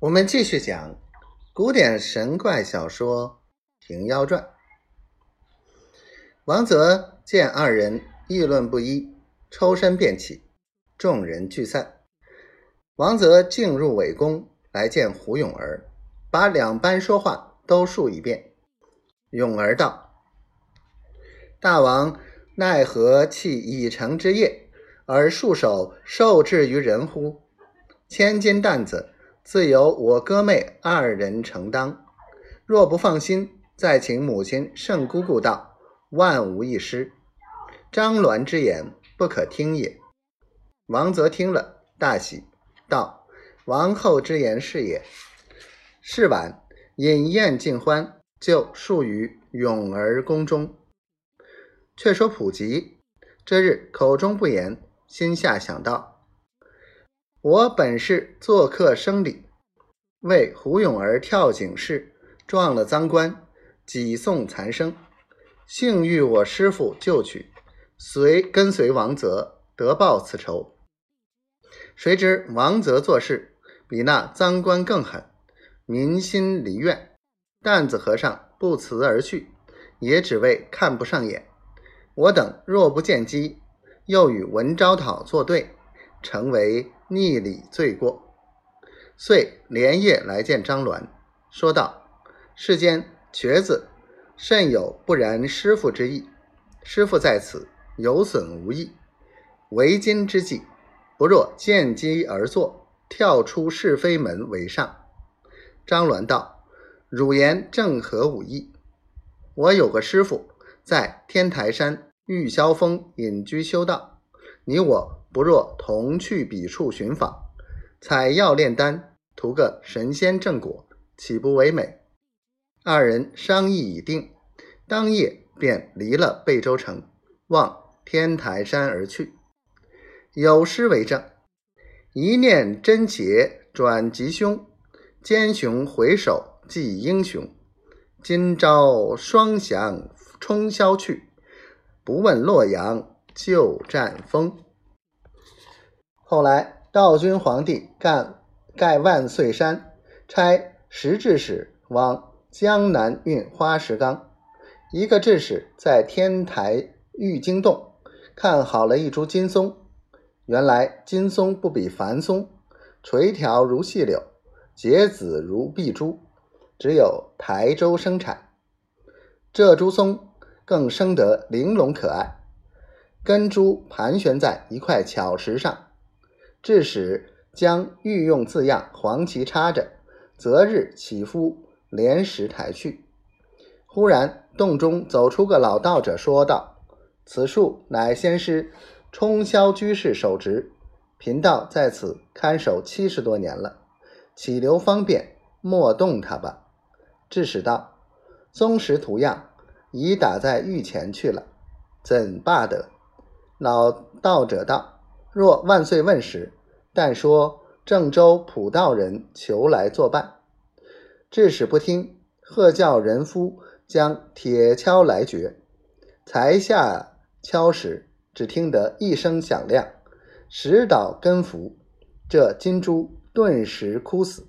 我们继续讲古典神怪小说《平妖传》。王泽见二人议论不一，抽身便起，众人聚散。王泽进入伪宫来见胡永儿，把两班说话都述一遍。永儿道：“大王奈何弃已成之业，而束手受制于人乎？千斤担子。”自由我哥妹二人承担，若不放心，再请母亲圣姑姑道，万无一失。张鸾之言不可听也。王泽听了大喜，道：“王后之言是也。”是晚饮宴尽欢，就宿于永儿宫中。却说普吉这日口中不言，心下想到。我本是做客生礼，为胡永儿跳井事撞了赃官，几送残生，幸遇我师父救取，随跟随王泽得报此仇。谁知王泽做事比那赃官更狠，民心离怨，担子和尚不辞而去，也只为看不上眼。我等若不见机，又与文昭讨作对。成为逆礼罪过，遂连夜来见张鸾，说道：“世间瘸子甚有不然师傅之意，师傅在此有损无益，为今之计，不若见机而作，跳出是非门为上。”张鸾道：“汝言正合吾意。我有个师傅在天台山玉霄峰隐居修道，你我。”不若同去彼处寻访，采药炼丹，图个神仙正果，岂不唯美？二人商议已定，当夜便离了贝州城，往天台山而去。有诗为证：“一念真邪转吉凶，奸雄回首即英雄。今朝双翔冲霄去，不问洛阳旧战风。”后来，道君皇帝干盖万岁山，差十制使往江南运花石纲。一个制使在天台玉京洞看好了一株金松，原来金松不比凡松，垂条如细柳，结子如碧珠，只有台州生产。这株松更生得玲珑可爱，根株盘旋在一块巧石上。致使将御用字样黄旗插着，择日起夫连石抬去。忽然洞中走出个老道者，说道：“此树乃先师冲霄居士手植，贫道在此看守七十多年了，起留方便，莫动它吧。”致使道：“宗石图样已打在御前去了，怎罢得？”老道者道。若万岁问时，但说郑州普道人求来作伴，致使不听，喝叫人夫将铁锹来掘。才下锹时，只听得一声响亮，石倒根浮，这金珠顿时枯死。